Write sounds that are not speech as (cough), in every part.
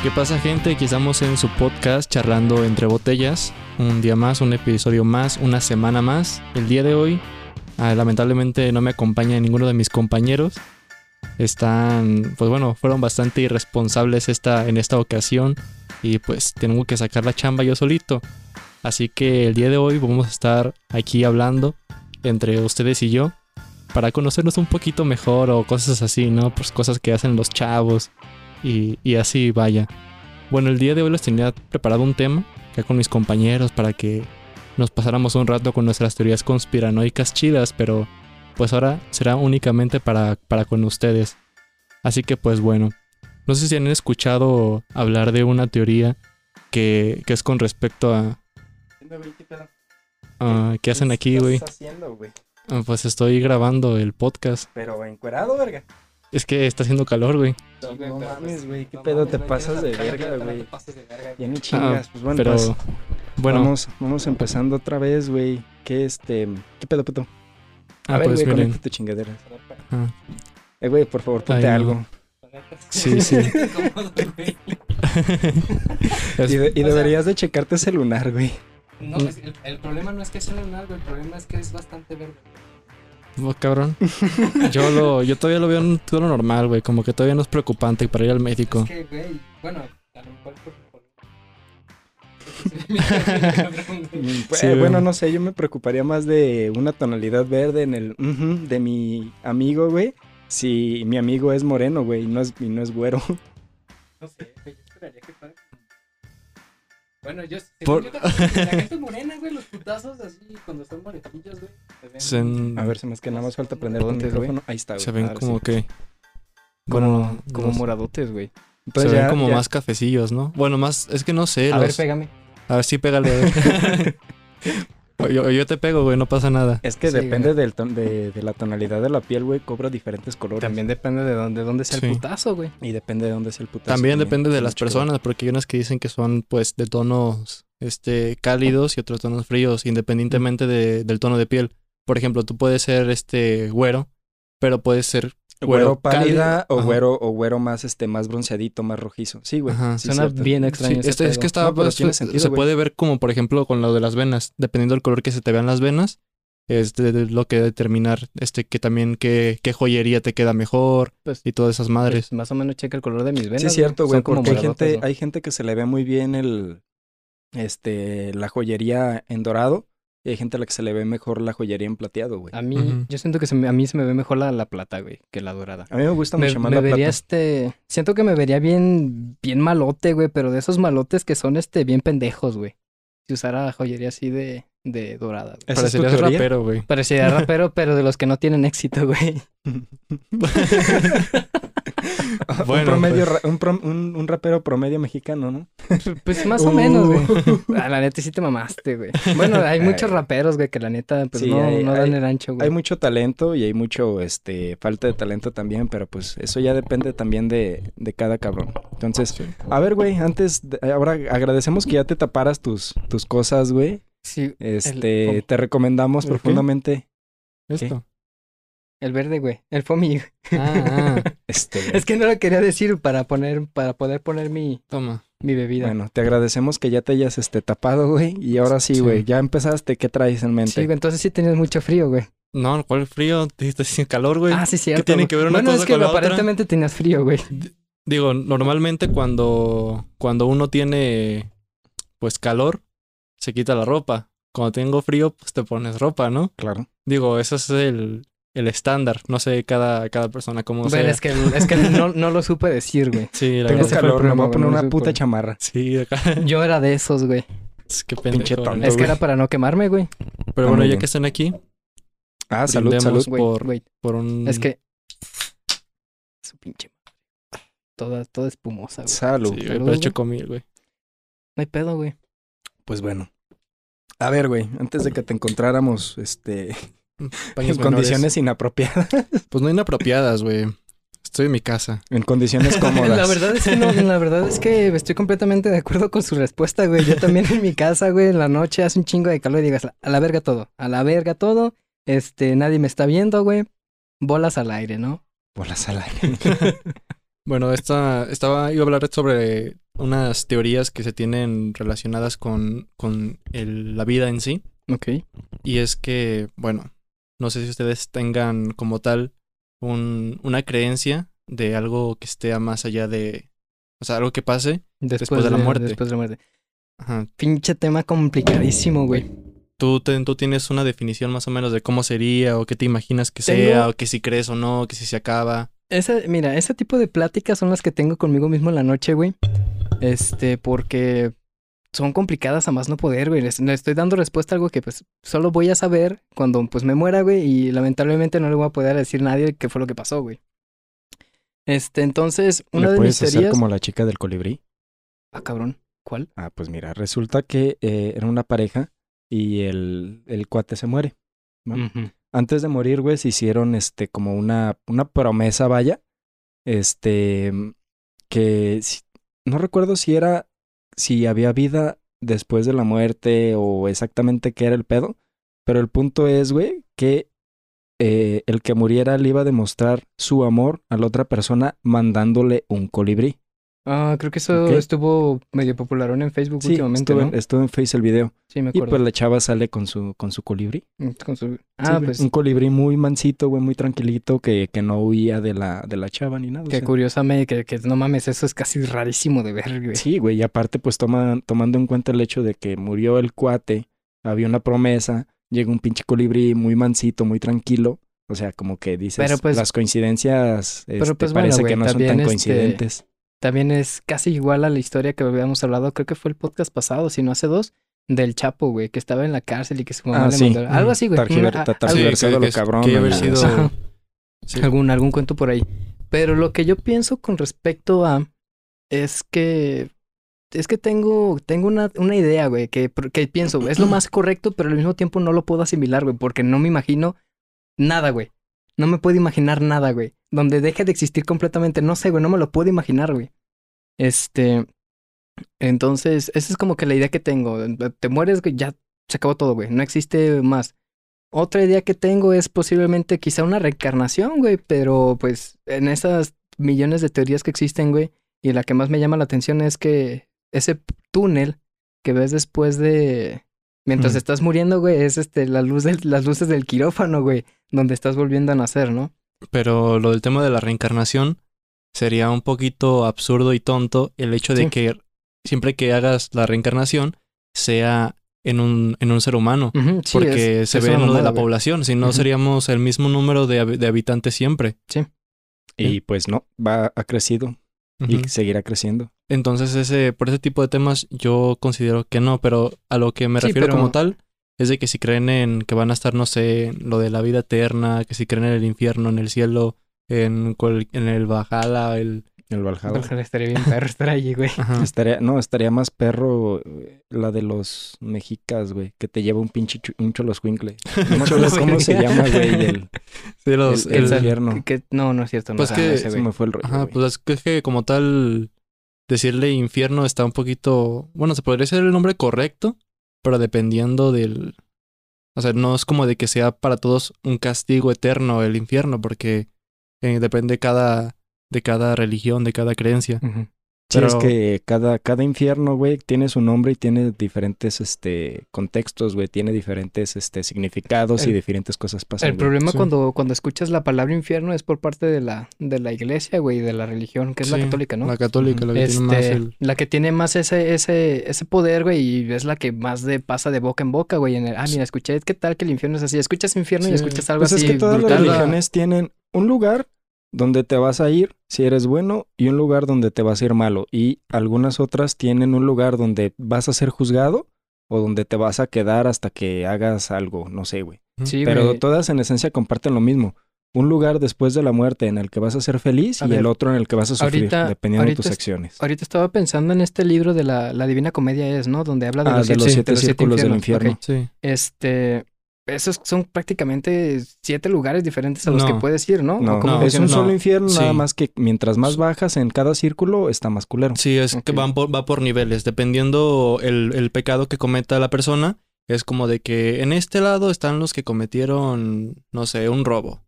¿Qué pasa gente? Aquí estamos en su podcast charlando entre botellas. Un día más, un episodio más, una semana más. El día de hoy, ah, lamentablemente no me acompaña ninguno de mis compañeros. Están, pues bueno, fueron bastante irresponsables esta, en esta ocasión. Y pues tengo que sacar la chamba yo solito. Así que el día de hoy vamos a estar aquí hablando entre ustedes y yo para conocernos un poquito mejor o cosas así, ¿no? Pues cosas que hacen los chavos y, y así vaya. Bueno, el día de hoy les tenía preparado un tema ya con mis compañeros para que nos pasáramos un rato con nuestras teorías conspiranoicas chidas, pero pues ahora será únicamente para, para con ustedes. Así que pues bueno, no sé si han escuchado hablar de una teoría que, que es con respecto a... ¿Qué hacen aquí, güey? estás haciendo, güey? Ah, Pues estoy grabando el podcast. Pero encuerado, verga. Es que está haciendo calor, güey. No mames, güey, qué pedo te pasas de verga, güey. Ya ni chingas, pues bueno, Pero pues, bueno, vamos, vamos empezando otra vez, güey. ¿Qué este, qué pedo, puto? A ah, ver, pues güey, miren. tu chingadera. ah, Eh, güey, por favor, ponte Ay, no. algo. sí, sí. (laughs) Y, de- y O sea- deberías de checarte ese lunar, güey. No, es- el, el problema no es que sea lunar, güey, el problema es que es bastante verde. Oh, cabrón. Yo lo, yo todavía lo veo en todo lo normal, güey. Como que todavía no es preocupante para ir al médico. Es que, güey, bueno, a lo mejor por... por- (laughs) Sí, eh, güey. bueno, no sé, yo me preocuparía más de una tonalidad verde en el de mi amigo, güey. Si mi amigo es moreno, güey, y no es, y no es güero. No sé, güey, yo esperaría que fuera Bueno, yo... Por- yo, la gente (laughs) morena, güey, los putazos así, cuando son moretillos, güey. se ven- ven- A ver, se me es que nada más falta prender güey. micrófono. Ahí está, güey. se ven ahora como sí. que. Como, Bueno, como no sé. moradotes, güey. Entonces se ven ya- como ya- más cafecillos, ¿no? Bueno, más. Es que no sé. A ver, los- pégame. A ver, sí, pégale. (laughs) yo, yo te pego, güey, no pasa nada. Es que Sí, depende güey. del ton- de, de la tonalidad de la piel, güey, cobra diferentes colores. También depende de dónde, dónde sea Sí. el putazo, güey. Y depende de dónde es el putazo. También depende de las personas, porque hay unas que dicen que son, pues, de tonos este, cálidos y otros tonos fríos, independientemente de- del tono de piel. Por ejemplo, tú puedes ser este güero, pero puedes ser Güero pálida o güero, o güero más, este, más bronceadito, más rojizo. Sí, güey. Ajá. sí, Suena cierto. bien extraño este- es que está, No, pues, se- sentido, se puede ver como, por ejemplo, con lo de las venas, dependiendo del color que se te vean las venas, es de- de lo que determinar, este, que también qué, qué joyería te queda mejor Pues, y todas esas madres. pues, más o menos checa el color de mis venas. Sí, es cierto, güey, porque hay gente, ¿no? hay gente que se le ve muy bien el, este, la joyería en dorado y hay gente a la que se le ve mejor la joyería en plateado, güey. A mí, yo siento que se me- a mí se me ve mejor la, la plata, güey, que la dorada. A mí me gusta Me, mucho más me la vería plata. este. Siento que me vería bien, bien malote, güey, pero de esos malotes que son este bien pendejos, güey. Si usara joyería así de, de dorada, güey. ¿Esa es tu Parecerías teoría? rapero, güey. Parecería rapero, pero de los que no tienen éxito, güey. (laughs) (laughs) (laughs) Bueno, un, promedio, pues. un, prom- un, un rapero promedio mexicano, ¿no? Pues más o Uh. menos, güey. A la neta sí te mamaste, güey. Bueno, hay muchos raperos, güey, que la neta, pues Sí, no, hay- no dan hay- el ancho, güey. Hay mucho talento y hay mucho, este, falta de talento también, pero pues eso ya depende también de, de cada cabrón. Entonces, a ver, güey, antes, de- ahora agradecemos que ya te taparas tus, tus cosas, güey. Sí, Este, te recomendamos profundamente. Esto. El verde, güey. El foamy. Ah, ah, (laughs) Este, Es que no lo quería decir para poner, para poder poner mi, toma. mi bebida. bueno, te agradecemos que ya te hayas, este, tapado, güey. Y ahora sí, Sí. güey, ya empezaste, ¿qué traes en mente? Sí, güey, entonces sí tenías mucho frío, güey. No, ¿cuál frío? Dijiste sin calor, güey. Ah, sí, cierto. tiene güey. que ver una bueno, cosa es que con la otra? aparentemente tenías frío, güey. Digo, normalmente cuando, cuando uno tiene pues calor, se quita la ropa. Cuando tengo frío, pues te pones ropa, ¿no? Claro. Digo, eso es el, el estándar. No sé cada, cada persona cómo Bueno, sea. es que, es que no, no lo supe decir, güey. (laughs) Sí, la Tengo verdad. calor, me voy a problema, poner no una puta por- chamarra. Sí, acá. (laughs) Yo era de esos, güey. Es que pendejo. Pinche tonto. Es que era para no quemarme, güey. Pero Ah, bueno, ya bien. que están aquí, Ah, salud, salud. Güey, por- por un... Es que. Su pinche madre. Toda, toda espumosa, güey. Salud. Sí, güey, Salud, pero güey. chocomil, güey. No hay pedo, güey. Pues bueno. A ver, güey, antes de que te encontráramos, este, en menores. condiciones inapropiadas, (laughs) Pues no inapropiadas, güey. Estoy en mi casa. en condiciones (laughs) cómodas. La verdad es que no, la verdad es que estoy completamente de acuerdo con su respuesta, güey. Yo también en mi casa, güey, en la noche hace un chingo de calor y digas, a la verga todo, a la verga todo. Este, nadie me está viendo, güey. Bolas al aire, ¿no? Bolas al aire. (laughs) Bueno, esta, estaba, iba a hablar sobre unas teorías que se tienen relacionadas con, con el- la vida en sí. Ok. Y es que, bueno, no sé si ustedes tengan como tal un- una creencia de algo que esté más allá de... O sea, algo que pase. Después, de la muerte. Después de la muerte. Ajá. Pinche tema complicadísimo, güey. ¿Tú, te- tú tienes una definición más o menos de cómo sería o qué te imaginas que Tengo- sea o que si crees o no, que si se acaba. Ese, mira, ese tipo de pláticas son las que tengo conmigo mismo en la noche, güey. Este, porque son complicadas a más no poder, güey. Le estoy dando respuesta a algo que pues solo voy a saber cuando pues me muera, güey. Y lamentablemente no le voy a poder decir a nadie qué fue lo que pasó, güey. Este, entonces, una ¿Le de mis puedes hacer teorías... como la chica del colibrí? Ah, cabrón. ¿Cuál? Ah, pues mira, resulta que eh, era una pareja y el, el cuate se muere. ¿no? Ujú. Antes de morir, güey, se hicieron este como una, una promesa, vaya. Este que no recuerdo si era si había vida después de la muerte o exactamente qué era el pedo. Pero el punto es, güey, que eh, el que muriera le iba a demostrar su amor a la otra persona mandándole un colibrí. Ah, creo que eso estuvo medio popular en Facebook Sí, últimamente, estuvo, estuvo en Face el video. Sí, me Y acuerdo. pues la chava sale con su, con su colibrí. Mm, con su- Sí, Ah, pues Un colibrí muy mansito, güey, muy tranquilito, que, que no huía de la, de la chava ni nada. o que sea. curiosamente, que, que no mames, eso es casi rarísimo de ver, güey. Sí, güey, y aparte, pues toma, tomando en cuenta el hecho de que murió el cuate, había una promesa, llega un pinche colibrí muy mansito, muy tranquilo. O sea, como que dices, Pero, pues- las coincidencias Pero, este, pues, bueno, parece güey, que no son tan este, coincidentes. También es casi igual a la historia que habíamos hablado, creo que fue el podcast pasado, si no hace dos, del Chapo, güey, que estaba en la cárcel y que su mamá Ah, le sí. mandó. Algo así, güey. Targiversado que- lo que- cabrón. que haber sido- Ajá. Sí. algún, algún cuento por ahí. Pero lo que yo pienso con respecto a es que es que tengo, tengo una, una idea, güey, que, que pienso, es lo más correcto, pero al mismo tiempo no lo puedo asimilar, güey, porque no me imagino nada, güey. No me puedo imaginar nada, güey. Donde deje de existir completamente. No sé, güey, no me lo puedo imaginar, güey. Este. Entonces, esa es como que la idea que tengo. Te mueres, güey, ya se acabó todo, güey. No existe más. Otra idea que tengo es posiblemente quizá una reencarnación, güey, pero pues en esas millones de teorías que existen, güey, y la que más me llama la atención es que ese túnel que ves después de mientras Mm. estás muriendo, güey, es este la luz del- las luces del quirófano, güey, donde estás volviendo a nacer, ¿no? Pero lo del tema de la reencarnación sería un poquito absurdo y tonto el hecho de Sí. que siempre que hagas la reencarnación sea en un, en un ser humano. Sí, porque es- se es ve en lo de la población, si no seríamos el mismo número de, de habitantes siempre. Y pues no, va ha crecido y seguirá creciendo. Entonces, ese, por ese tipo de temas, yo considero que no, pero a lo que me Sí, refiero pero- como tal es de que si creen en que van a estar, no sé, en lo de la vida eterna, que si creen en el infierno, en el cielo, en, cual- en el Bajala, el. El Valhalla. Ojalá (laughs) estaría bien perro estar allí, güey. Ajá. Estaría, no, estaría más perro eh, la de los mexicas, güey, que te lleva un pinche chu- un choloscuincle. No me acuerdo (laughs) cómo se llama, güey, el, Sí, (laughs) los- el, el el- infierno. Que- no, no es cierto. No Pues es que- ese, Se me fue el rollo, Ajá, güey. pues es que, es que como tal, decirle infierno está un poquito. Bueno, se podría ser el nombre correcto, pero dependiendo del. O sea, no es como de que sea para todos un castigo eterno el infierno, porque eh, depende cada, de cada religión, de cada creencia. Sí, es pero- que cada, cada infierno, güey, tiene su nombre y tiene diferentes este, contextos, güey. Tiene diferentes este, significados y diferentes cosas pasan. El güey. problema Sí. cuando, cuando escuchas la palabra infierno es por parte de la, de la iglesia, güey, de la religión, que es la católica, ¿no? La católica, la que tiene más Este, el. La que tiene más ese, ese, ese poder, güey, y es la que más de, pasa de boca en boca, güey. En el, ah, mira, escuché, ¿qué tal que el infierno es así? Escuchas infierno y escuchas algo Pues así es que todas brutal. las religiones tienen un lugar donde te vas a ir si eres bueno y un lugar donde te vas a ir malo. Y algunas otras tienen un lugar donde vas a ser juzgado o donde te vas a quedar hasta que hagas algo, no sé, güey. Sí, Pero güey. todas en esencia comparten lo mismo. Un lugar después de la muerte en el que vas a ser feliz A y ver, el otro en el que vas a sufrir, ahorita- dependiendo de tus es- acciones. Ahorita estaba pensando en este libro de la, la Divina Comedia es, ¿no? Donde habla de Ah, los de siete, los siete de los siete círculos del infierno. Sí. Este, esos son prácticamente siete lugares diferentes a los No. que puedes ir, ¿no? ¿O No, no, es un solo infierno, nada más que mientras más bajas en cada círculo está más culero. Sí, es que van por, va por niveles. Dependiendo el, el pecado que cometa la persona, es como de que en este lado están los que cometieron, no sé, un robo.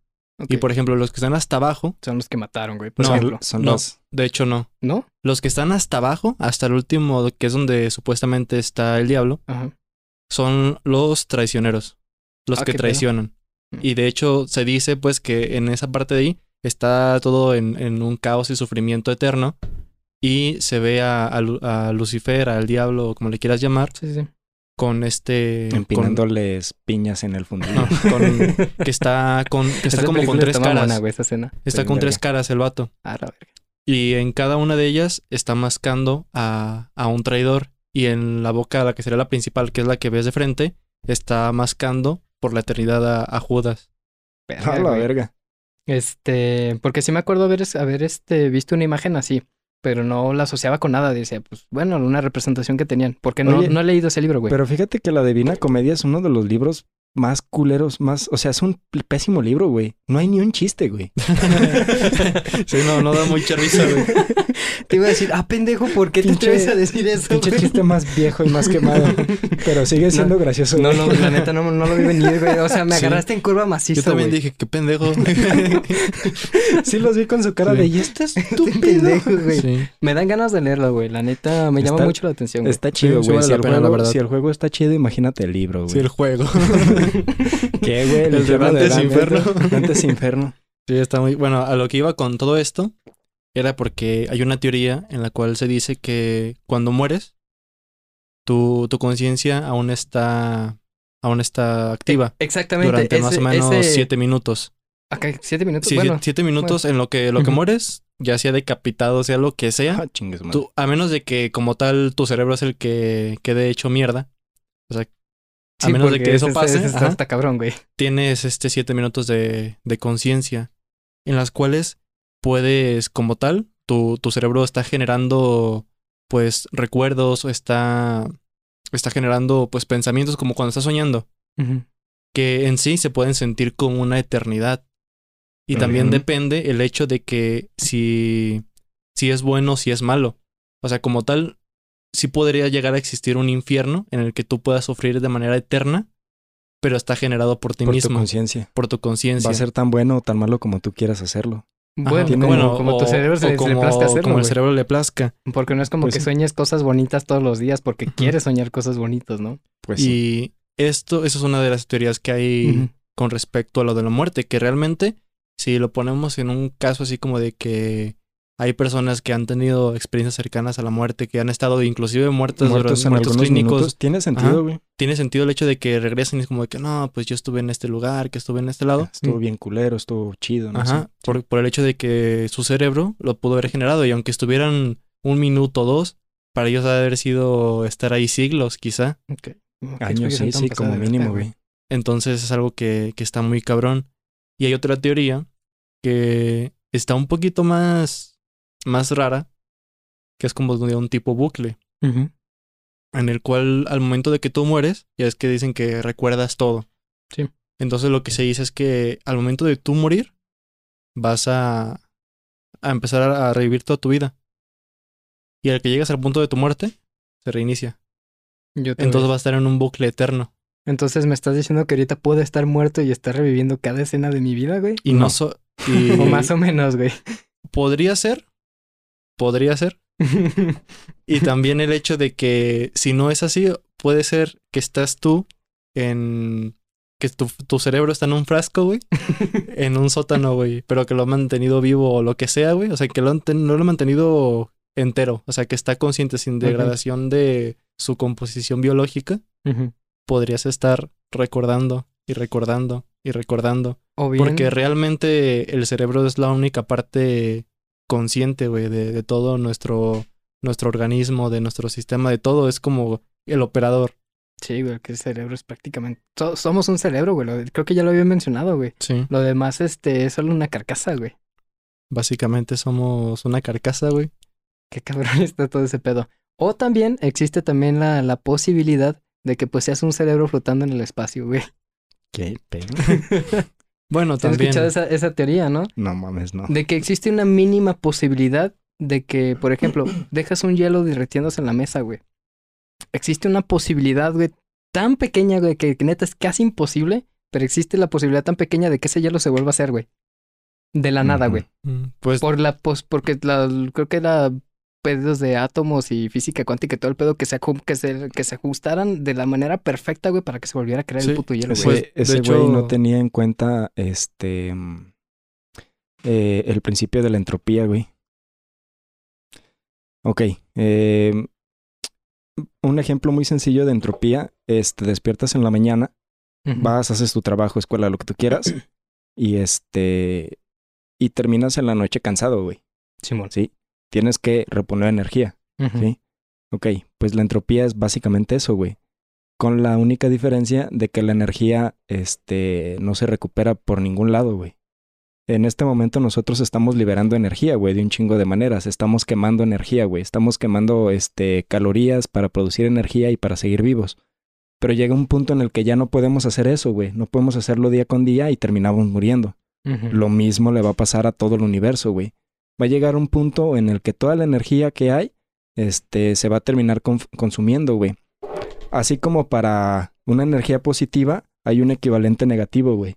Y por ejemplo, los que están hasta abajo, Son los que mataron, güey, por No, ejemplo. Son no. los... de hecho no. ¿No? Los que están hasta abajo, hasta el último, que es donde supuestamente está el diablo, Ajá. son los traicioneros, los Ah, que pedo. traicionan. Mm. Y de hecho se dice pues que en esa parte de ahí está todo en, en un caos y sufrimiento eterno y se ve a, a a Lucifer, al diablo, como le quieras llamar, Sí, sí. con este... con- Empinándoles piñas en el fundillo. no, con- (laughs) que está con, que está como con tres está caras. güey, esa escena. Está con tres caras el vato. Ah, la verga. Y en cada una de ellas está mascando a, a un traidor. Y en la boca, la que sería la principal, que es la que ves de frente, está mascando por la eternidad a, a Judas. Verga, A la verga. Este, porque sí me acuerdo haber, haber este, visto una imagen así, pero no la asociaba con nada. Decía, pues bueno, una representación que tenían. Porque no, Oye, no he leído ese libro, güey. Pero fíjate que la Divina Comedia es uno de los libros más culeros, más... O sea, es un pésimo libro, güey. No hay ni un chiste, güey. (laughs) sí, no, no da mucha risa, güey. (laughs) Te iba a decir, ah, pendejo, ¿por qué te atreves a decir eso? Pinche güey? chiste más viejo y más quemado. (laughs) Pero sigue siendo gracioso. No, güey. no, la neta no, no lo vi venir, güey. O sea, me Sí. agarraste en curva maciza, Yo también güey. dije, qué pendejo. Sí los vi con su cara Sí. de... ¿Y este Qué estúpido? pendejo, güey. sí. Me dan ganas de leerlo, güey. La neta, me llama mucho la atención, güey. Está chido, Sí, güey. si, la el pena, la juego- verdad. si el juego está chido, imagínate el libro, güey. Sí, el juego. (laughs) ¿Qué, güey? El de infierno Dante's Dante. Inferno. Dante's Inferno. Sí, está muy... Bueno, a lo que iba con todo esto era porque hay una teoría en la cual se dice que cuando mueres, tu, tu conciencia aún está... Aún está activa Exactamente. durante más o menos ese- siete minutos. Acá, siete minutos. Sí, bueno, siete, minutos en lo que, lo que mueres, ya sea decapitado, sea lo que sea, Ah, chingues, tú, a menos de que como tal tu cerebro es el que quede hecho mierda. O sea, a sí, menos de que eso ese- pase, ese está, ajá, está cabrón, güey. tienes este siete minutos de, de conciencia en las cuales puedes, como tal, tu, tu cerebro está generando pues recuerdos está, está generando pues pensamientos como cuando estás soñando, que en sí se pueden sentir como una eternidad. Y también depende el hecho de que si, si es bueno o si es malo. O sea, como tal, sí podría llegar a existir un infierno en el que tú puedas sufrir de manera eterna, pero está generado por ti Por tu mismo, conciencia. por tu conciencia. Va a ser tan bueno o tan malo como tú quieras hacerlo. Ajá, Bueno, tiene- como, como tu o- cerebro o se, se le como, plazca hacerlo, como el cerebro le plazca. Porque no es como Pues que sí. sueñes cosas bonitas todos los días porque quieres soñar cosas bonitas, ¿no? Pues sí. Y esto, eso es una de las teorías que hay con respecto a lo de la muerte, que realmente, si lo ponemos en un caso así como de que hay personas que han tenido experiencias cercanas a la muerte, que han estado inclusive muertas Muertos durante en muertos clínicos, minutos. Tiene sentido, güey. tiene sentido el hecho de que regresen y es como de que no, pues yo estuve en este lugar, que estuve en este lado. Estuvo bien culero, estuvo chido, no Ajá, sé. por, por el hecho de que su cerebro lo pudo haber generado y aunque estuvieran un minuto o dos, para ellos ha de haber sido estar ahí siglos quizá. Ok. Qué Años, sí, sí, como mínimo, güey. Entonces es algo que, que está muy cabrón. Y hay otra teoría que está un poquito más, más rara, que es como de un tipo bucle, en el cual al momento de que tú mueres, ya es que dicen que recuerdas todo. Sí. Entonces lo que se dice es que al momento de tú morir, vas a, a empezar a, a revivir toda tu vida. Y al que llegas al punto de tu muerte, se reinicia. Yo Entonces va a estar en un bucle eterno. Entonces me estás diciendo que ahorita puedo estar muerto y estar reviviendo cada escena de mi vida, güey. Y no, No. so- (laughs) y O más o menos, güey. podría ser, podría ser. Y (laughs) también el hecho de que si no es así, puede ser que estás tú en... que tu, tu cerebro está en un frasco, güey. (laughs) en un sótano, güey. Pero que lo ha mantenido vivo o lo que sea, güey. O sea, que lo han no lo ha mantenido entero. O sea, que está consciente sin degradación de su composición biológica. Podrías estar recordando y recordando y recordando. Porque realmente el cerebro es la única parte consciente, güey, de, de todo nuestro, nuestro organismo, de nuestro sistema, de todo. Es como el operador. Sí, güey, que el cerebro es prácticamente... so- somos un cerebro, güey. Creo que ya lo había mencionado, güey. Sí. Lo demás, este, es solo una carcasa, güey. Básicamente somos una carcasa, güey. Qué cabrón (laughs) está todo ese pedo. O también existe también la, la posibilidad de que pues seas un cerebro flotando en el espacio, güey. ¿Qué pedo? (laughs) Bueno, ¿Has también. escuchado esa, esa teoría, no? No mames, no. De que existe una mínima posibilidad de que, por ejemplo, (clears throat) dejas un hielo derritiéndose en la mesa, güey. Existe una posibilidad, güey, tan pequeña, güey, que, que neta es casi imposible, pero existe la posibilidad tan pequeña de que ese hielo se vuelva a hacer, güey. De la nada, güey. Mm, Pues Por la, pues, porque la, creo que era pedos de átomos y física cuántica y todo el pedo que se, que se, que se ajustaran de la manera perfecta, güey, para que se volviera a crear Sí, el puto hielo, güey. Pues, de ese hecho- güey no tenía en cuenta este eh, el principio de la entropía, güey. Ok. eh, un ejemplo muy sencillo de entropía es te despiertas en la mañana, vas, haces tu trabajo, escuela, lo que tú quieras, (clears throat) y este y terminas en la noche cansado, güey. Simón. ¿Sí? Tienes que reponer energía. ¿sí? Ok, pues la entropía es básicamente eso, güey. Con la única diferencia de que la energía este, no se recupera por ningún lado, güey. En este momento nosotros estamos liberando energía, güey, de un chingo de maneras. Estamos quemando energía, güey. Estamos quemando este, calorías para producir energía y para seguir vivos. Pero llega un punto en el que ya no podemos hacer eso, güey. No podemos hacerlo día con día y terminamos muriendo. Lo mismo le va a pasar a todo el universo, güey. Va a llegar un punto en el que toda la energía que hay, este, se va a terminar consumiendo, güey. Así como para una energía positiva, hay un equivalente negativo, güey.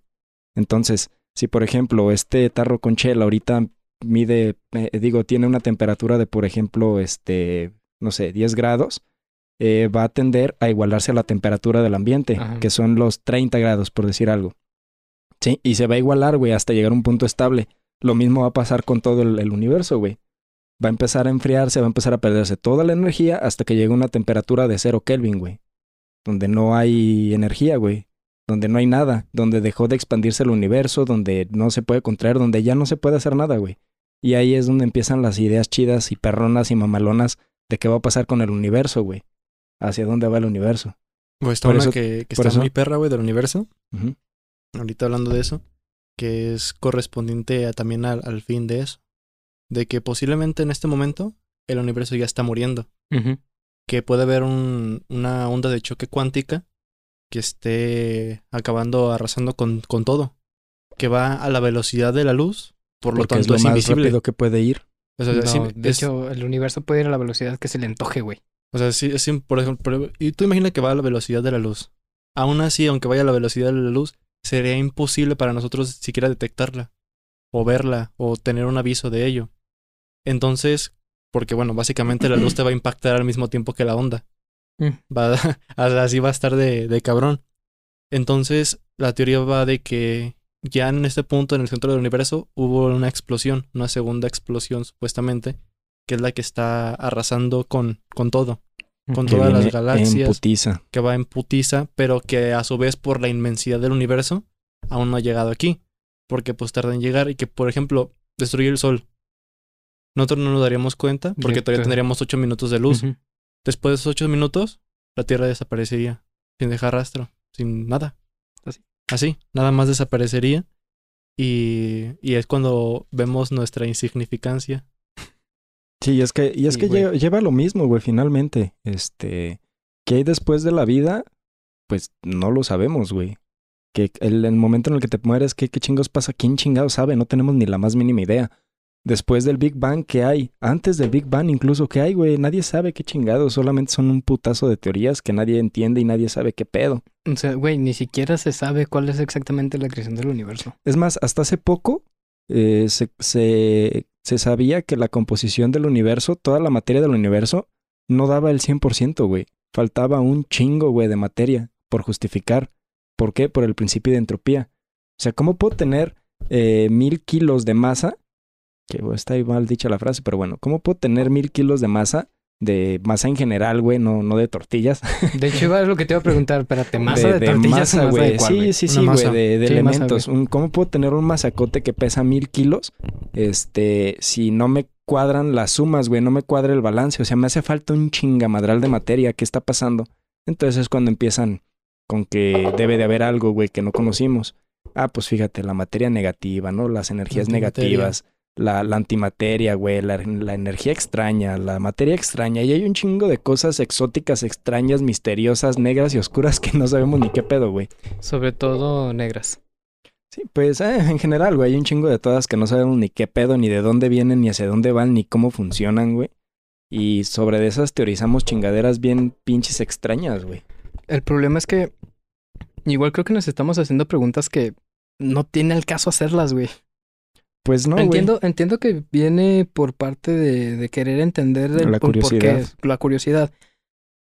Entonces, si por ejemplo este tarro con chela ahorita mide, eh, digo, tiene una temperatura de, por ejemplo, este, no sé, 10 grados, eh, va a tender a igualarse a la temperatura del ambiente, Ajá. que son los 30 grados, por decir algo. Sí, y se va a igualar, güey, hasta llegar a un punto estable. Lo mismo va a pasar con todo el, el universo, güey. Va a empezar a enfriarse, va a empezar a perderse toda la energía hasta que llegue a una temperatura de cero Kelvin, güey. Donde no hay energía, güey. Donde no hay nada. Donde dejó de expandirse el universo, donde no se puede contraer, donde ya no se puede hacer nada, güey. Y ahí es donde empiezan las ideas chidas y perronas y mamalonas de qué va a pasar con el universo, güey. Hacia dónde va el universo. Pues está Por una eso- que, que está eso- muy perra, güey, del universo. Ahorita hablando de eso. Que es correspondiente a- también al, al fin de eso. De que posiblemente en este momento el universo ya está muriendo. Que puede haber un- una onda de choque cuántica que esté acabando, arrasando con, con todo. Que va a la velocidad de la luz. Por lo Porque es tanto lo es, más invisible. rápido que puede ir. O sea, No, sí, de es- hecho, el universo puede ir a la velocidad que se le antoje, güey. O sea, sí, sí, por ejemplo, y tú imagina que va a la velocidad de la luz. Aún así, aunque vaya a la velocidad de la luz, sería imposible para nosotros siquiera detectarla, o verla, o tener un aviso de ello. Entonces, porque bueno, básicamente la luz te va a impactar al mismo tiempo que la onda. Mm. Va, (laughs) así va a estar de, de cabrón. Entonces, la teoría va de que ya en este punto, en el centro del universo, hubo una explosión, una segunda explosión supuestamente, que es la que está arrasando con, con todo con Que todas las galaxias, que va en putiza, pero que a su vez por la inmensidad del universo aún no ha llegado aquí, porque pues tarda en llegar y que por ejemplo destruye el sol. Nosotros no nos daríamos cuenta porque todavía tendríamos ocho minutos de luz. Después de esos ocho minutos, la Tierra desaparecería sin dejar rastro, sin nada. Así. Así, nada más desaparecería. Y, y es cuando vemos nuestra insignificancia. Sí, y es que, y es Sí, que lleva, lleva lo mismo, güey, finalmente. Este, ¿qué hay después de la vida? Pues no lo sabemos, güey. Que el, el momento en el que te mueres, ¿qué, ¿qué chingos pasa? ¿Quién chingado sabe? No tenemos ni la más mínima idea. Después del Big Bang, ¿qué hay? Antes del Big Bang, incluso, ¿qué hay, güey? Nadie sabe qué chingados. Solamente son un putazo de teorías que nadie entiende y nadie sabe qué pedo. O sea, güey, ni siquiera se sabe cuál es exactamente la creación del universo. Es más, hasta hace poco eh, se, se, se sabía que la composición del universo, toda la materia del universo, no daba el 100%, güey. Faltaba un chingo, güey, de materia por justificar. ¿Por qué? Por el principio de entropía. O sea, ¿cómo puedo tener eh, mil kilos de masa? Que está ahí mal dicha la frase, pero bueno, ¿cómo puedo tener mil kilos de masa? De masa en general, güey, no, no de tortillas. De hecho, iba a lo que te iba a preguntar. Espérate, (laughs) ¿masa de, de, tortillas masa, güey. Sí, sí, sí, güey, de, de Sí, masa, elementos. Un- ¿Cómo puedo tener un masacote que pesa mil kilos? Este, si no me cuadran las sumas, güey, no me cuadra el balance. O sea, me hace falta un chingamadral de materia. ¿Qué está pasando? Entonces es cuando empiezan con que debe de haber algo, güey, que no conocimos. Ah, pues fíjate, la materia negativa, ¿no? Las energías negativas, la, la antimateria, güey, la, la energía extraña, la materia extraña. Y hay un chingo de cosas exóticas, extrañas, misteriosas, negras y oscuras que no sabemos ni qué pedo, güey. Sobre todo negras. Sí, pues eh, en general, güey, hay un chingo de todas que no sabemos ni qué pedo, ni de dónde vienen, ni hacia dónde van, ni cómo funcionan, güey. Y sobre de esas teorizamos chingaderas bien pinches extrañas, güey. El problema es que igual creo que nos estamos haciendo preguntas que no tiene el caso hacerlas, güey. Pues no, güey. entiendo, entiendo que viene por parte de, de querer entender el La por- por qué, curiosidad. la curiosidad.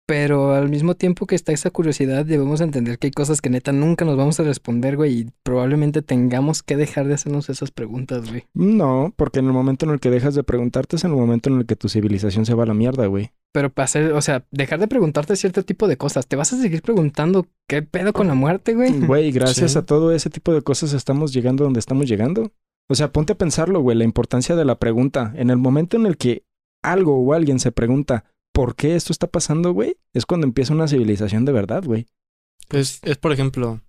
Pero al mismo tiempo que está esa curiosidad, debemos entender que hay cosas que neta nunca nos vamos a responder, güey, y probablemente tengamos que dejar de hacernos esas preguntas, güey. No, porque en el momento en el que dejas de preguntarte es en el momento en el que tu civilización se va a la mierda, güey. Pero para hacer, o sea, dejar de preguntarte cierto tipo de cosas. ¿Te vas a seguir preguntando qué pedo con la muerte, güey? Güey, gracias Sí. a todo ese tipo de cosas estamos llegando donde estamos llegando. O sea, ponte a pensarlo, güey, la importancia de la pregunta. En el momento en el que algo o alguien se pregunta por qué esto está pasando, güey, es cuando empieza una civilización de verdad, güey. Es, es, por ejemplo,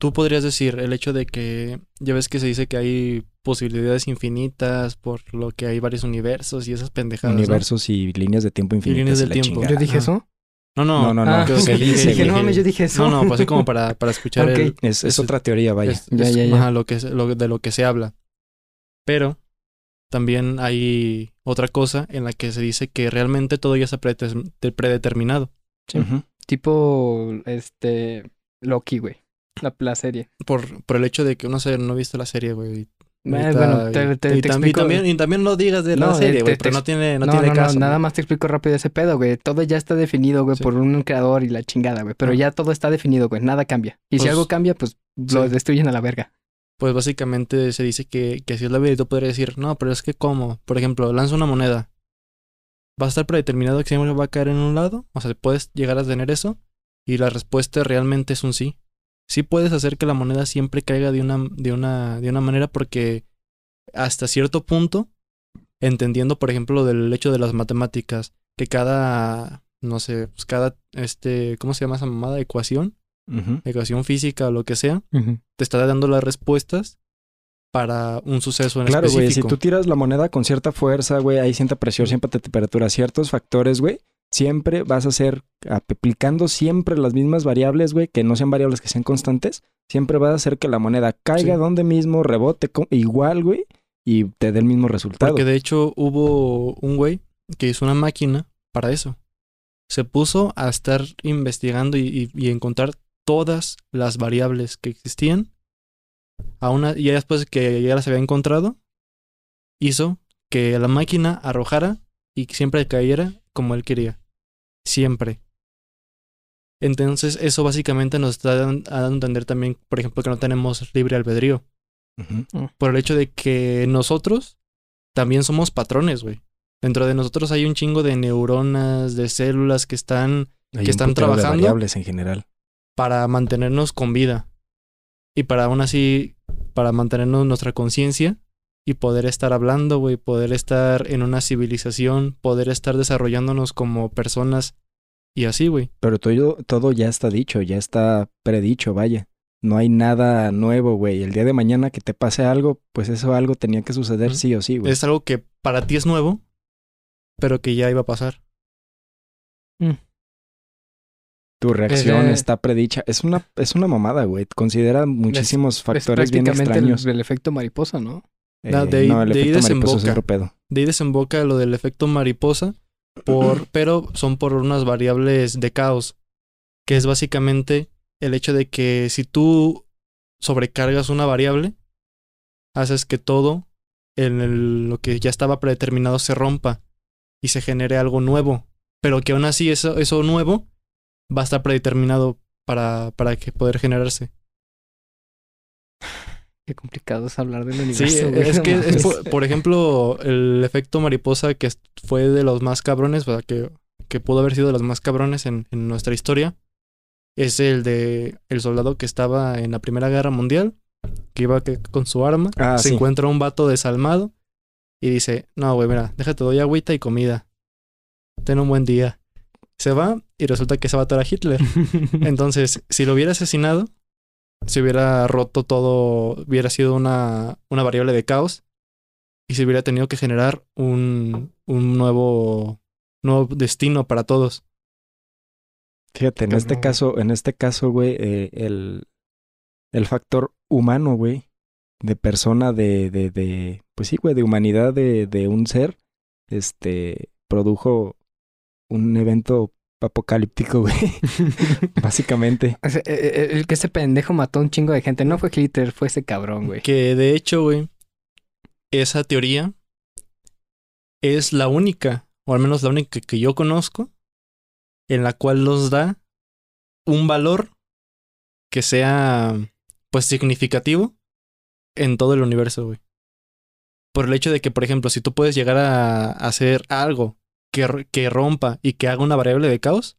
tú podrías decir el hecho de que ya ves que se dice que hay posibilidades infinitas por lo que hay varios universos y esas pendejadas. ¿no? Universos y líneas de tiempo infinitas. líneas y del la tiempo. chingada. Yo dije eso. No, no, No, no, no. Ah, que- que dije, dije, no mames, yo dije eso. No, no, pues así como para, para (laughs) escuchar Ok. el, Es, es Es- otra teoría, vaya. es- Ya, es- ya, ya. ajá, lo que es- lo- de lo que se habla. Pero también hay otra cosa en la que se dice que realmente todo ya está predeterm- de- predeterminado. Ujú. Tipo, este, Loki, güey. La, la serie. Por, por el hecho de que uno se, no ha visto la serie, güey. Eh, Ahorita, bueno, te, y- te, y, te también, y explico- también, y también no digas de No, la eh, serie, güey, pero no tiene, no, No, tiene no, caso. nada más te explico rápido ese pedo, güey. Todo ya está definido, güey, Sí. por un creador y la chingada, güey. Pero ya todo está definido, güey. Nada cambia. Y si Pues, algo cambia, pues lo sí. destruyen a la verga. Pues básicamente se dice que, que si es la vida y tú podrías decir, no, pero es que ¿cómo? Por ejemplo, lanza una moneda. ¿Va a estar predeterminado que siempre va a caer en un lado? O sea, puedes llegar a tener eso. Y la respuesta realmente es un sí. Sí puedes hacer que la moneda siempre caiga de una, de una, de una manera porque hasta cierto punto, entendiendo, por ejemplo, lo del hecho de las matemáticas, que cada, no sé, pues cada, este, ¿cómo se llama esa mamada? Ecuación, Ujú. ecuación física o lo que sea, te está dando las respuestas para un suceso en Claro, güey, si específico. tú tiras la moneda con cierta fuerza, güey, hay cierta presión, cierta temperatura, ciertos factores, güey, siempre vas a hacer, aplicando siempre las mismas variables, güey, que no sean variables que sean constantes, siempre vas a hacer que la moneda caiga Sí. donde mismo, rebote igual, güey, y te dé el mismo resultado. Porque de hecho hubo un güey que hizo una máquina para eso. Se puso a estar investigando y, y- y encontrar todas las variables que existían. A una, y ya después que ya las había encontrado, hizo que la máquina arrojara y siempre cayera como él quería. Siempre. Entonces, eso básicamente nos está dando a entender también, por ejemplo, que no tenemos libre albedrío. Ujú. Por el hecho de que nosotros también somos patrones, güey. Dentro de nosotros hay un chingo de neuronas, de células que están Hay que están de trabajando. variables en general. Para mantenernos con vida. Y para aún así, para mantenernos nuestra conciencia y poder estar hablando, güey, poder estar en una civilización, poder estar desarrollándonos como personas y así, güey. Pero todo, todo ya está dicho, ya está predicho, vaya. No hay nada nuevo, güey. El día de mañana que te pase algo, pues eso algo tenía que suceder sí o sí, güey. Es algo que para ti es nuevo, pero que ya iba a pasar. Tu reacción está predicha. Es una, es una mamada, güey. Considera muchísimos Es factores bien prácticamente el, extraños. el efecto mariposa, ¿no? No, Eh, de ahí- no, el de ahí mariposa es desemboca. otro pedo. De ahí desemboca lo del efecto mariposa, por, (clears throat) pero son por unas variables de caos, que es básicamente el hecho de que si tú sobrecargas una variable, haces que todo en el- lo que ya estaba predeterminado se rompa y se genere algo nuevo, pero que aún así eso, eso nuevo va a estar predeterminado para, para que poder generarse. Qué complicado es hablar del Sí, universo. güey, es que, es por, por ejemplo, el efecto mariposa que fue de los más cabrones, o sea, que, que pudo haber sido de los más cabrones en, en nuestra historia, es el de el soldado que estaba en la Primera Guerra Mundial, que iba que- con su arma, Ah, se sí. encuentra un vato desalmado y dice, no, güey, mira, déjate, doy agüita y comida. Ten un buen día. Se va y resulta que ese vato era Hitler. (laughs) Entonces, si lo hubiera asesinado, se hubiera roto todo, hubiera sido una, una variable de caos y se hubiera tenido que generar un, un nuevo, nuevo destino para todos. Fíjate, en este caso, en este caso, güey, eh, el, el factor humano, güey, de persona, de, de, de, pues sí, güey, de humanidad de, de un ser, este, produjo un evento apocalíptico, güey, (laughs) básicamente. O sea, eh, eh, el que ese pendejo mató a un chingo de gente. No fue Hitler, fue ese cabrón, güey. Que de hecho, güey, esa teoría es la única, o al menos la única que yo conozco, en la cual nos da un valor que sea, pues, significativo en todo el universo, güey. Por el hecho de que, por ejemplo, si tú puedes llegar a hacer algo que, rompa y que haga una variable de caos,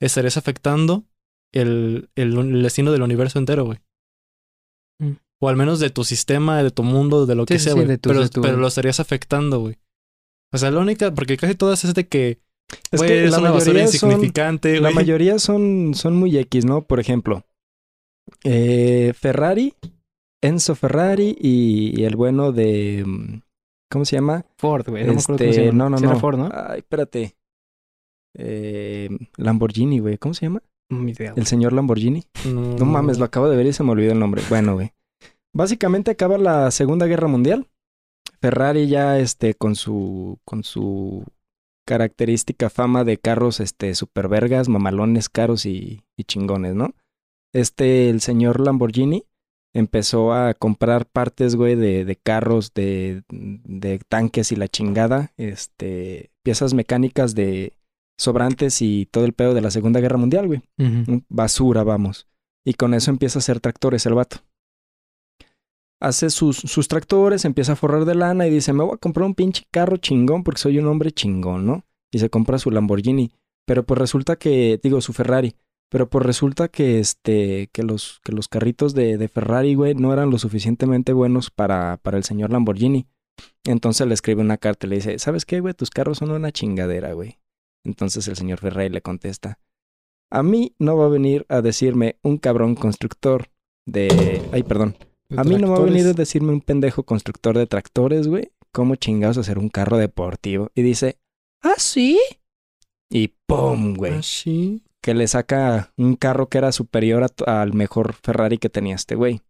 estarías afectando el, el, el destino del universo entero, güey. Mm. O al menos de tu sistema, de tu mundo, de lo Sí, que sí, sea, sí, güey. tu- pero, tu- pero lo estarías afectando, güey. O sea, la única, porque casi todas es de que, Es que es la una mayoría son- insignificante, La güey. mayoría son, son muy X, ¿no? Por ejemplo, eh, Ferrari, Enzo Ferrari y, y el bueno de... mm, ¿Cómo se llama? Ford, güey. No me acuerdo cómo se Este, llama. no, no, Sí era no. Ford, ¿no? Ay, espérate. Eh, Lamborghini, güey. ¿Cómo se llama? Idea, güey. El señor Lamborghini. No, No mames, lo acabo de ver y se me olvidó el nombre. Bueno, güey. Básicamente acaba la Segunda Guerra Mundial. Ferrari ya este con su con su característica fama de carros este super vergas, mamalones caros y, y chingones, ¿no? Este el señor Lamborghini empezó a comprar partes, güey, de, de carros, de, de tanques y la chingada, este, piezas mecánicas de sobrantes y todo el pedo de la Segunda Guerra Mundial, güey basura, vamos. Y con eso empieza a hacer tractores el vato. Hace sus, sus tractores, empieza a forrar de lana y dice, me voy a comprar un pinche carro chingón porque soy un hombre chingón, ¿no? Y se compra su Lamborghini. Pero pues resulta que, digo, su Ferrari. Pero pues resulta que este, que los, que los carritos de, de Ferrari, güey, no eran lo suficientemente buenos para, para el señor Lamborghini. Entonces le escribe una carta y le dice, ¿sabes qué, güey? Tus carros son una chingadera, güey. Entonces el señor Ferrari le contesta, a mí no va a venir a decirme un cabrón constructor de... Ay, perdón. A mí no va a venir a decirme un pendejo constructor de tractores, güey. ¿Cómo chingados hacer un carro deportivo? Y dice, ¿ah, sí? Y ¡pum, güey! Ah, sí. Que le saca un carro que era superior a al mejor Ferrari que tenía este güey.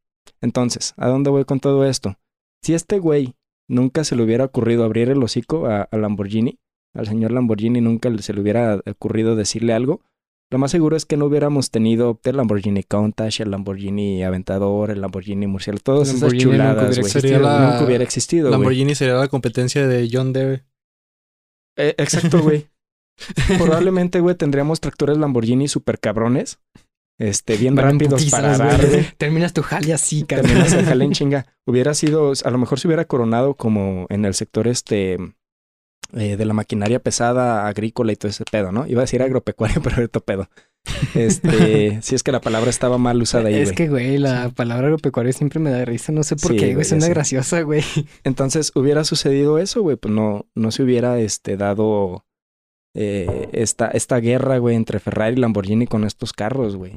Entonces, ¿a dónde voy con todo esto? Si este güey nunca se le hubiera ocurrido abrir el hocico a, a Lamborghini, al señor Lamborghini nunca se le hubiera ocurrido decirle algo, lo más seguro es que no hubiéramos tenido el Lamborghini Countach, el Lamborghini Aventador, el Lamborghini Murciélago, todas esas chuladas, hubiera güey. Nunca hubiera existido. Lamborghini sería la competencia de John Deere. Eh, exacto, güey. (laughs) Probablemente, güey, tendríamos tractores Lamborghini super cabrones. Este, bien Van rápidos putizas, para dar. Terminas tu jale así, cabrón. Terminas el jale en (laughs) chinga. Hubiera sido, a lo mejor se hubiera coronado como en el sector este eh, de la maquinaria pesada, agrícola y todo ese pedo, ¿no? Iba a decir agropecuario, (laughs) pero todo pedo. Este, si es que la palabra estaba mal usada ahí, Es que, güey, la palabra agropecuario siempre me da risa. No sé por Sí, qué, güey, Suena sé. graciosa, güey. Entonces, hubiera sucedido eso, güey, pues no, no se hubiera este, dado eh, esta, esta guerra, güey, entre Ferrari y Lamborghini con estos carros, güey.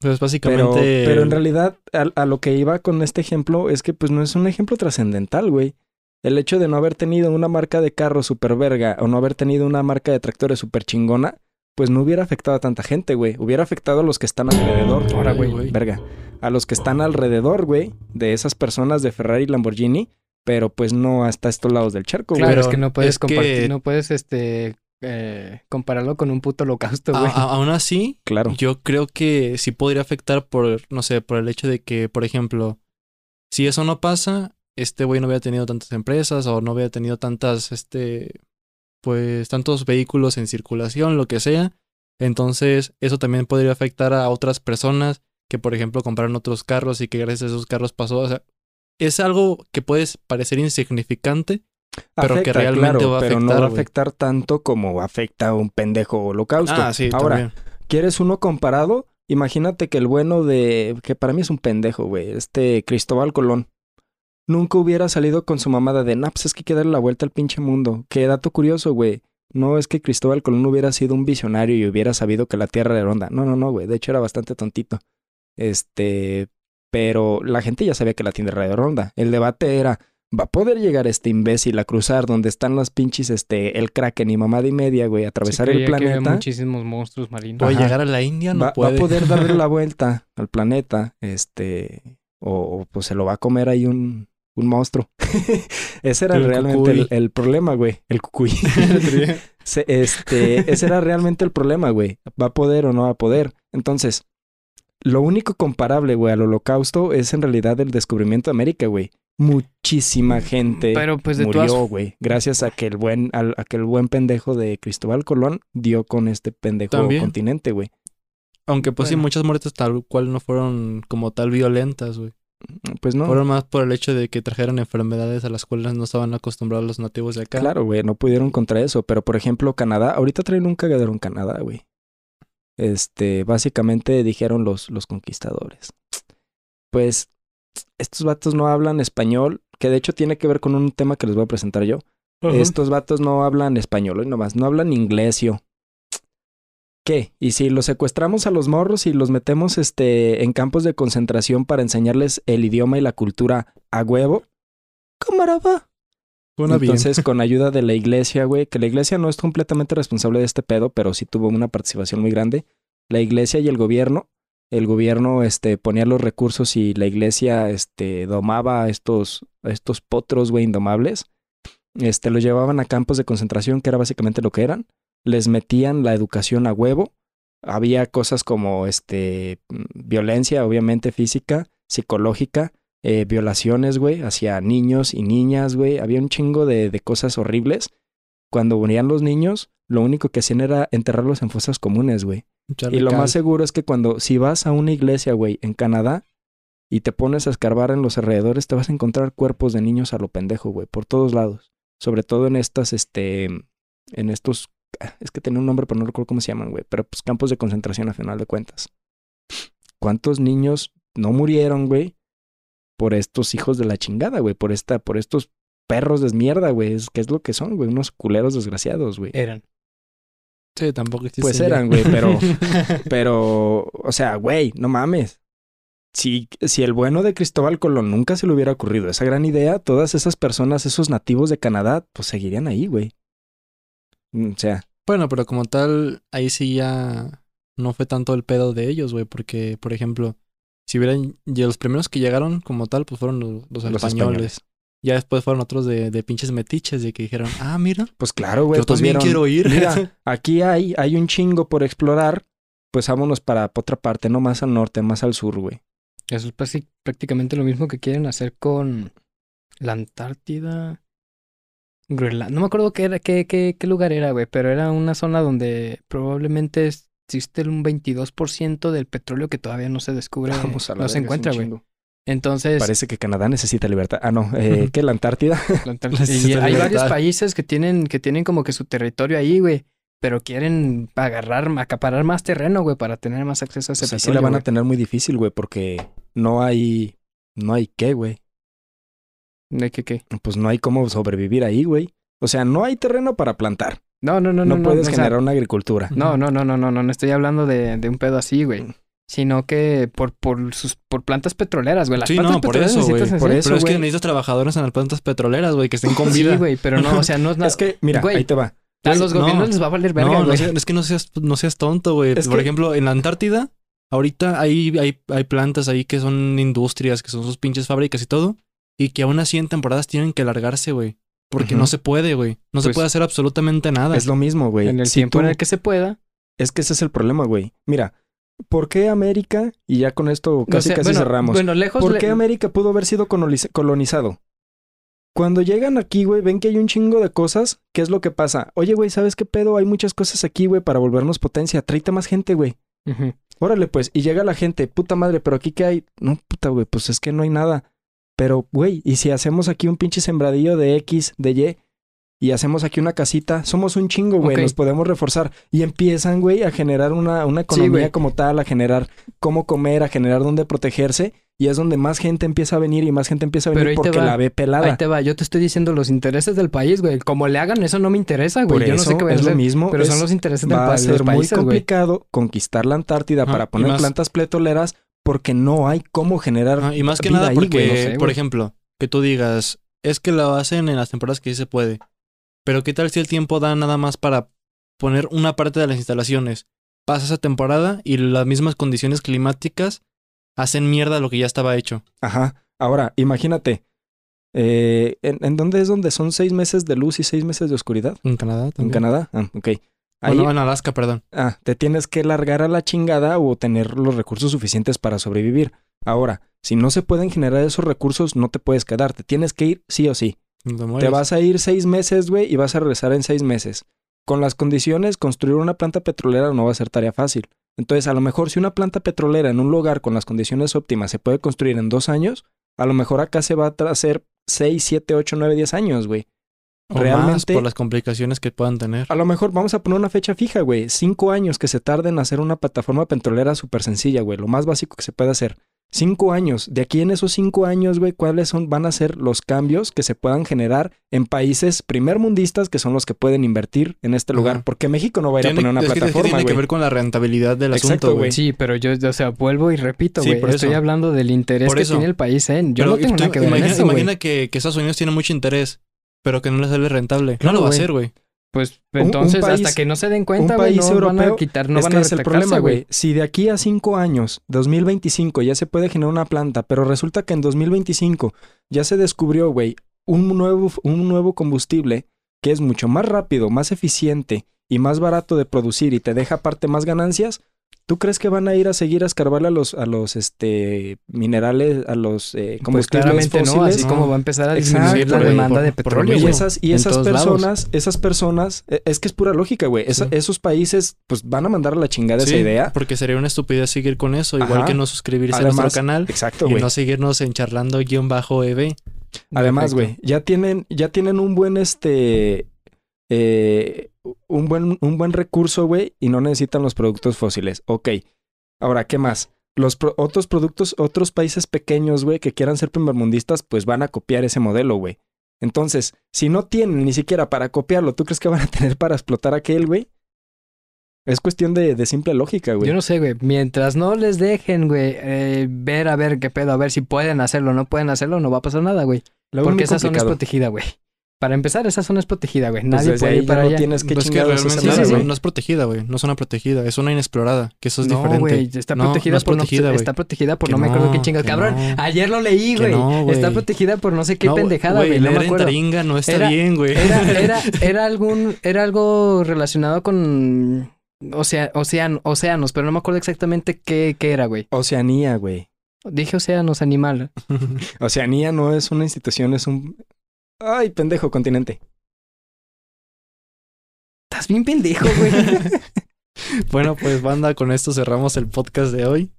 Pues Pero, básicamente. pero en realidad, a, a lo que iba con este ejemplo es que pues no es un ejemplo trascendental, güey. El hecho de no haber tenido una marca de carro super verga o no haber tenido una marca de tractores super chingona, pues no hubiera afectado a tanta gente, güey. Hubiera afectado a los que están alrededor. Ahora, güey. Verga. A los que están alrededor, güey, de esas personas de Ferrari y Lamborghini, pero pues no hasta estos lados del charco, güey. Claro, Pero es que no puedes es que- compartir, no puedes, este, eh, compararlo con un puto holocausto, güey. a- aún así, Claro. yo creo que sí podría afectar por, no sé, por el hecho de que, por ejemplo, si eso no pasa, este güey no hubiera tenido tantas empresas o no hubiera tenido tantas, este, pues, tantos vehículos en circulación, lo que sea. Entonces, eso también podría afectar a otras personas que, por ejemplo, compraron otros carros y que gracias a esos carros pasó. O sea, es algo que puede parecer insignificante, pero que realmente va a pero no afectar, va a afectar tanto como afecta a un pendejo holocausto. Ah, sí, Ahora, también. ¿Quieres uno comparado? Imagínate que el bueno de... que para mí es un pendejo, güey. Este Cristóbal Colón. Nunca hubiera salido con su mamada de, nah, pues es que hay que darle la vuelta al pinche mundo. Qué dato curioso, güey. No es que Cristóbal Colón hubiera sido un visionario y hubiera sabido que la Tierra era redonda. No, no, no, güey. De hecho era bastante tontito. Este... Pero la gente ya sabía que la Tierra era redonda. El debate era, ¿va a poder llegar este imbécil a cruzar donde están las pinches, este, el Kraken y mamada y media, güey, a atravesar Sí, el creía que planeta? muchísimos monstruos marinos. Ajá. llegar a la India, no va, va puede. a poder darle la (laughs) vuelta al planeta, este, o, o, pues se lo va a comer ahí un, un monstruo. (laughs) ese era El realmente el, problema, güey, el cucuy. (laughs) Se- este, ese era realmente el problema, güey. ¿Va a poder o no va a poder? Entonces, lo único comparable, güey, al holocausto es en realidad el descubrimiento de América, güey. Muchísima gente Pero pues de murió, todas güey. Gracias a que el buen, al- a que el buen pendejo de Cristóbal Colón dio con este pendejo También. continente, güey. Aunque pues sí, muchas muertes tal cual no fueron como tal violentas, güey. Pues no. Fueron más por el hecho de que trajeron enfermedades a las cuales no estaban acostumbrados los nativos de acá. Claro, güey, no pudieron contra eso. Pero, por ejemplo, Canadá, ahorita traen un cagadero en Canadá, güey. Este, básicamente dijeron los, los conquistadores. Pues, estos vatos no hablan español, que de hecho tiene que ver con un tema que les voy a presentar yo. Estos vatos no hablan español, hoy nomás, no hablan inglesio. ¿Qué? ¿Y si los secuestramos a los morros y los metemos este, en campos de concentración para enseñarles el idioma y la cultura a huevo? Cámara va. Bien. Entonces, (laughs) con ayuda de la iglesia, güey, que la iglesia no es completamente responsable de este pedo, pero sí tuvo una participación muy grande. La iglesia y el gobierno, el gobierno este, ponía los recursos y la iglesia este, domaba a estos, estos potros, güey, indomables. Este, los llevaban a campos de concentración, que era básicamente lo que eran. Les metían la educación a huevo. Había cosas como este, mm, violencia, obviamente física, psicológica, eh, violaciones, güey, hacia niños y niñas, güey. Había un chingo de, de cosas horribles. Cuando morían los niños, lo único que hacían era enterrarlos en fosas comunes, güey. Y lo cal. más seguro es que cuando, si vas a una iglesia, güey, en Canadá, y te pones a escarbar en los alrededores, te vas a encontrar cuerpos de niños a lo pendejo, güey, por todos lados. Sobre todo en estas, este, en estos, es que tenía un nombre, pero no recuerdo cómo se llaman, güey, pero pues campos de concentración a final de cuentas. ¿Cuántos niños no murieron, güey? Por estos hijos de la chingada, güey, por esta, por estos perros de mierda, güey, es que es lo que son, güey, unos culeros desgraciados, güey. Eran. Sí, tampoco existe Pues eran, güey, pero, (laughs) pero, o sea, güey, no mames. Si, si el bueno de Cristóbal Colón nunca se le hubiera ocurrido esa gran idea, todas esas personas, esos nativos de Canadá, pues seguirían ahí, güey. Mm, O sea, Bueno, pero como tal, ahí sí ya no fue tanto el pedo de ellos, güey, porque, por ejemplo, si hubieran, y los primeros que llegaron como tal, pues fueron los, los los españoles. españoles. Ya después fueron otros de, de pinches metiches, de que dijeron, ah, mira, Pues claro, güey. yo pues también vieron, quiero ir. Mira, (laughs) aquí hay, hay un chingo por explorar. Pues vámonos para otra parte, no más al norte, más al sur, güey. Eso es prácti- prácticamente lo mismo que quieren hacer con la Antártida. Groenlandia. No me acuerdo qué, era, qué, qué, qué lugar era, güey, pero era una zona donde probablemente existe un 22% del petróleo que todavía no se descubre, (laughs) Vamos a la no se encuentra, güey. Entonces, Parece que Canadá necesita libertad. Ah, no, eh, ¿qué? La Antártida. (laughs) la Antártida- y hay varios países que tienen, que tienen como que su territorio ahí, güey. Pero quieren agarrar, acaparar más terreno, güey, para tener más acceso a ese O sea, sí la van a tener muy difícil, güey, porque no hay, no hay qué, güey. ¿De qué, qué? Pues no hay cómo sobrevivir ahí, güey. O sea, no hay terreno para plantar. No, no, no, No, no. puedes o sea, generar una agricultura. No, no, no, no, no, no, no estoy hablando de, de un pedo así, Mm. güey. Sino que por, por sus por plantas petroleras, güey. Las Sí, plantas no, por eso, güey. Por eso, Pero es que necesitas trabajadores en las plantas petroleras, güey, que estén con (laughs) vida. Sí, güey, pero no, o sea, no es (laughs) nada. Es que, mira, Güey, ahí te va. a los no. gobiernos les va a valer verga, no, no, güey. es que no seas, no seas tonto, güey. Es Por que- ejemplo, en la Antártida, ahorita hay, hay, hay plantas ahí que son industrias, que son sus pinches fábricas y todo, y que aún así en temporadas tienen que largarse, güey. Porque no se puede, güey. No se Pues, puede hacer absolutamente nada. Es lo mismo, güey. en el Si tiempo tú- en el que se pueda. Es que ese es el problema, güey. Mira, ¿por qué América? Y ya con esto casi o sea, casi bueno, cerramos. Bueno, lejos. ¿Por le- qué América pudo haber sido coloniz- colonizado? Cuando llegan aquí, güey, ven que hay un chingo de cosas. ¿Qué es lo que pasa? Oye, güey, ¿sabes qué pedo? Hay muchas cosas aquí, güey, para volvernos potencia. Tráete más gente, güey. Ujú. Órale, pues. Y llega la gente, puta madre, pero aquí qué hay. No, puta, güey, pues es que no hay nada. Pero, güey, ¿y si hacemos aquí un pinche sembradillo de X, de Y? Y hacemos aquí una casita, somos un chingo, güey, nos podemos reforzar. Y empiezan, güey, a generar una, una economía como tal, a generar cómo comer, a generar dónde protegerse. Y es donde más gente empieza a venir y más gente empieza a Pero venir te porque va. la ve pelada. Ahí te va, yo te estoy diciendo los intereses del país, güey. Como le hagan, eso no me interesa, güey. Por Yo no eso sé qué voy a es lo mismo. Pero es- son los intereses del va a país, ser muy países, güey. complicado conquistar la Antártida para poner más- plantas pletoleras porque no hay cómo generar y más que vida nada ahí, porque, güey, no sé, por güey. ejemplo, que tú digas, es que lo hacen en las temporadas que sí se puede. Pero ¿qué tal si el tiempo da nada más para poner una parte de las instalaciones? Pasa esa temporada y las mismas condiciones climáticas hacen mierda lo que ya estaba hecho. Ajá. Ahora, imagínate. eh, ¿en, en dónde es donde son seis meses de luz y seis meses de oscuridad? En Canadá En también. Canadá. Ah, ok. Ahí Bueno, en Alaska, perdón. ah, te tienes que largar a la chingada o tener los recursos suficientes para sobrevivir. Ahora, si no se pueden generar esos recursos, no te puedes quedar. Te tienes que ir sí o sí. Te vas a ir seis meses, güey, y vas a regresar en seis meses. Con las condiciones, construir una planta petrolera no va a ser tarea fácil. Entonces, a lo mejor si una planta petrolera en un lugar con las condiciones óptimas se puede construir en dos años, a lo mejor acá se va a hacer seis, siete, ocho, nueve, diez años, güey. O más realmente- por las complicaciones que puedan tener. A lo mejor vamos a poner una fecha fija, güey. Cinco años que se tarden en hacer una plataforma petrolera súper sencilla, güey. Lo más básico que se puede hacer. Cinco años. De aquí en esos cinco años, güey, ¿cuáles son, van a ser los cambios que se puedan generar en países primermundistas que son los que pueden invertir en este lugar? Porque México no va a ir Tiene- a poner una es que- es que plataforma, tiene que ver con la rentabilidad del Exacto, asunto, güey. Sí, pero yo, o sea, vuelvo y repito, Sí, güey. por Estoy eso. hablando del interés Por que eso. tiene el país, ¿eh? Yo Pero no tengo tú nada que ver imagina, en eso, güey. imagina que, que Estados Unidos tiene mucho interés, pero que no le sale rentable. Claro, no lo va a hacer, güey. Pues Un- un entonces, país- hasta que no se den cuenta, un país no van a europeo- quitar, no es van que a es el problema, güey. Si de aquí a cinco años, 2025, ya se puede generar una planta, pero resulta que en 2025 ya se descubrió, güey, un nuevo, un nuevo combustible que es mucho más rápido, más eficiente y más barato de producir y te deja aparte más ganancias, ¿tú crees que van a ir a seguir a escarbarle a los, a los este, minerales, a los eh, Pues combustibles no, así como va a empezar a disminuir la demanda por- de petróleo. Y esas, y esas lados. personas, esas personas, e- es que es pura lógica, güey. Esa- Sí. Esos países, pues van a mandar a la chingada esa idea. Porque sería una estupidez seguir con eso, igual Ajá. que no suscribirse a Además, nuestro canal Exacto, y güey. no seguirnos en charlando guion bajo EB. Además, Perfecto. güey, ya tienen, ya tienen un buen este eh, un buen, un buen recurso, güey, y no necesitan los productos fósiles. Ok. Ahora, ¿qué más? Los pro- otros productos, otros países pequeños, güey, que quieran ser primermundistas, pues van a copiar ese modelo, güey. Entonces, si no tienen ni siquiera para copiarlo, ¿tú crees que van a (laughs) tener para explotar aquel, güey? Es cuestión de, de simple lógica, güey. Yo no sé, güey. Mientras no les dejen, güey, eh, ver a ver qué pedo, a ver si pueden hacerlo o no pueden hacerlo, no va a pasar nada, güey. Porque esa zona es protegida, güey. Para empezar, esa zona es protegida, güey. Pues Nadie desde puede ahí ir para no allá. tienes que Pues que chingados realmente hacer sí, no, nada, sí, no- es protegida, güey. No es una protegida, es una inexplorada, que eso es no, diferente. güey, está No, protegida no es por protegida, no, está protegida por Que no, me acuerdo qué chingo. que Cabrón, no. ayer lo leí, Que güey. está protegida por no sé qué No, pendejada, güey. No me en acuerdo. Taringa no está Era- bien, güey. Era, era, (laughs) era algún, era algo relacionado con ocea- ocean- océanos, pero no me acuerdo exactamente qué, qué era, güey. Oceanía, güey. Dije océanos, animal. (laughs) Oceanía no es una institución, es un... Ay, pendejo, continente. Estás bien pendejo, güey. (laughs) bueno, pues banda, con esto cerramos el podcast de hoy.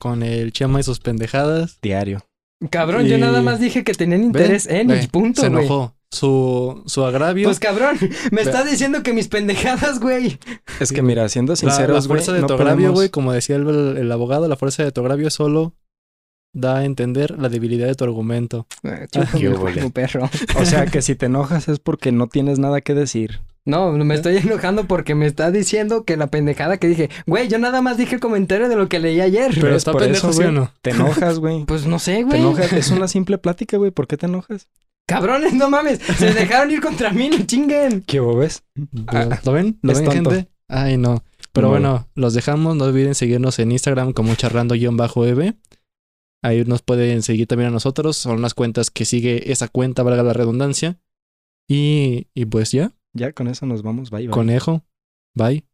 Con el Chema y sus pendejadas. Diario. Cabrón, yo nada más dije que tenían interés en Ve, y punto, Se güey. enojó. Su, su agravio. Pues cabrón, (laughs) me Ve- estás diciendo que mis pendejadas, güey. Es que mira, siendo la, sinceros, la fuerza güey, de no tu agravio, podemos- güey, como decía el, el abogado, la fuerza de tu agravio solo da a entender la debilidad de tu argumento. El huele. culo, perro. (laughs) O sea, que si te enojas es porque no tienes nada que decir. No, me estoy enojando porque me está diciendo que la pendejada que dije, güey, yo nada más dije el comentario de lo que leí ayer. Pero ¿Ves? está Por pendejo, eso, ¿sí o güey. no? Te enojas, güey. (laughs) Pues no sé, Te güey. enojas. Es una (laughs) simple plática, güey. ¿Por qué te enojas? Cabrones, no mames. Se dejaron ir contra mí, no chinguen. ¿Qué ves? Ah, ¿Lo ven? ¿Lo es ven, tonto. gente? Ay, no. Pero No. bueno, los dejamos. No olviden seguirnos en Instagram como charlando-eb. Ahí nos pueden seguir también a nosotros. Son las cuentas que sigue esa cuenta, valga la redundancia. Y, y pues ya, Ya con eso nos vamos. Bye, bye. conejo. Bye.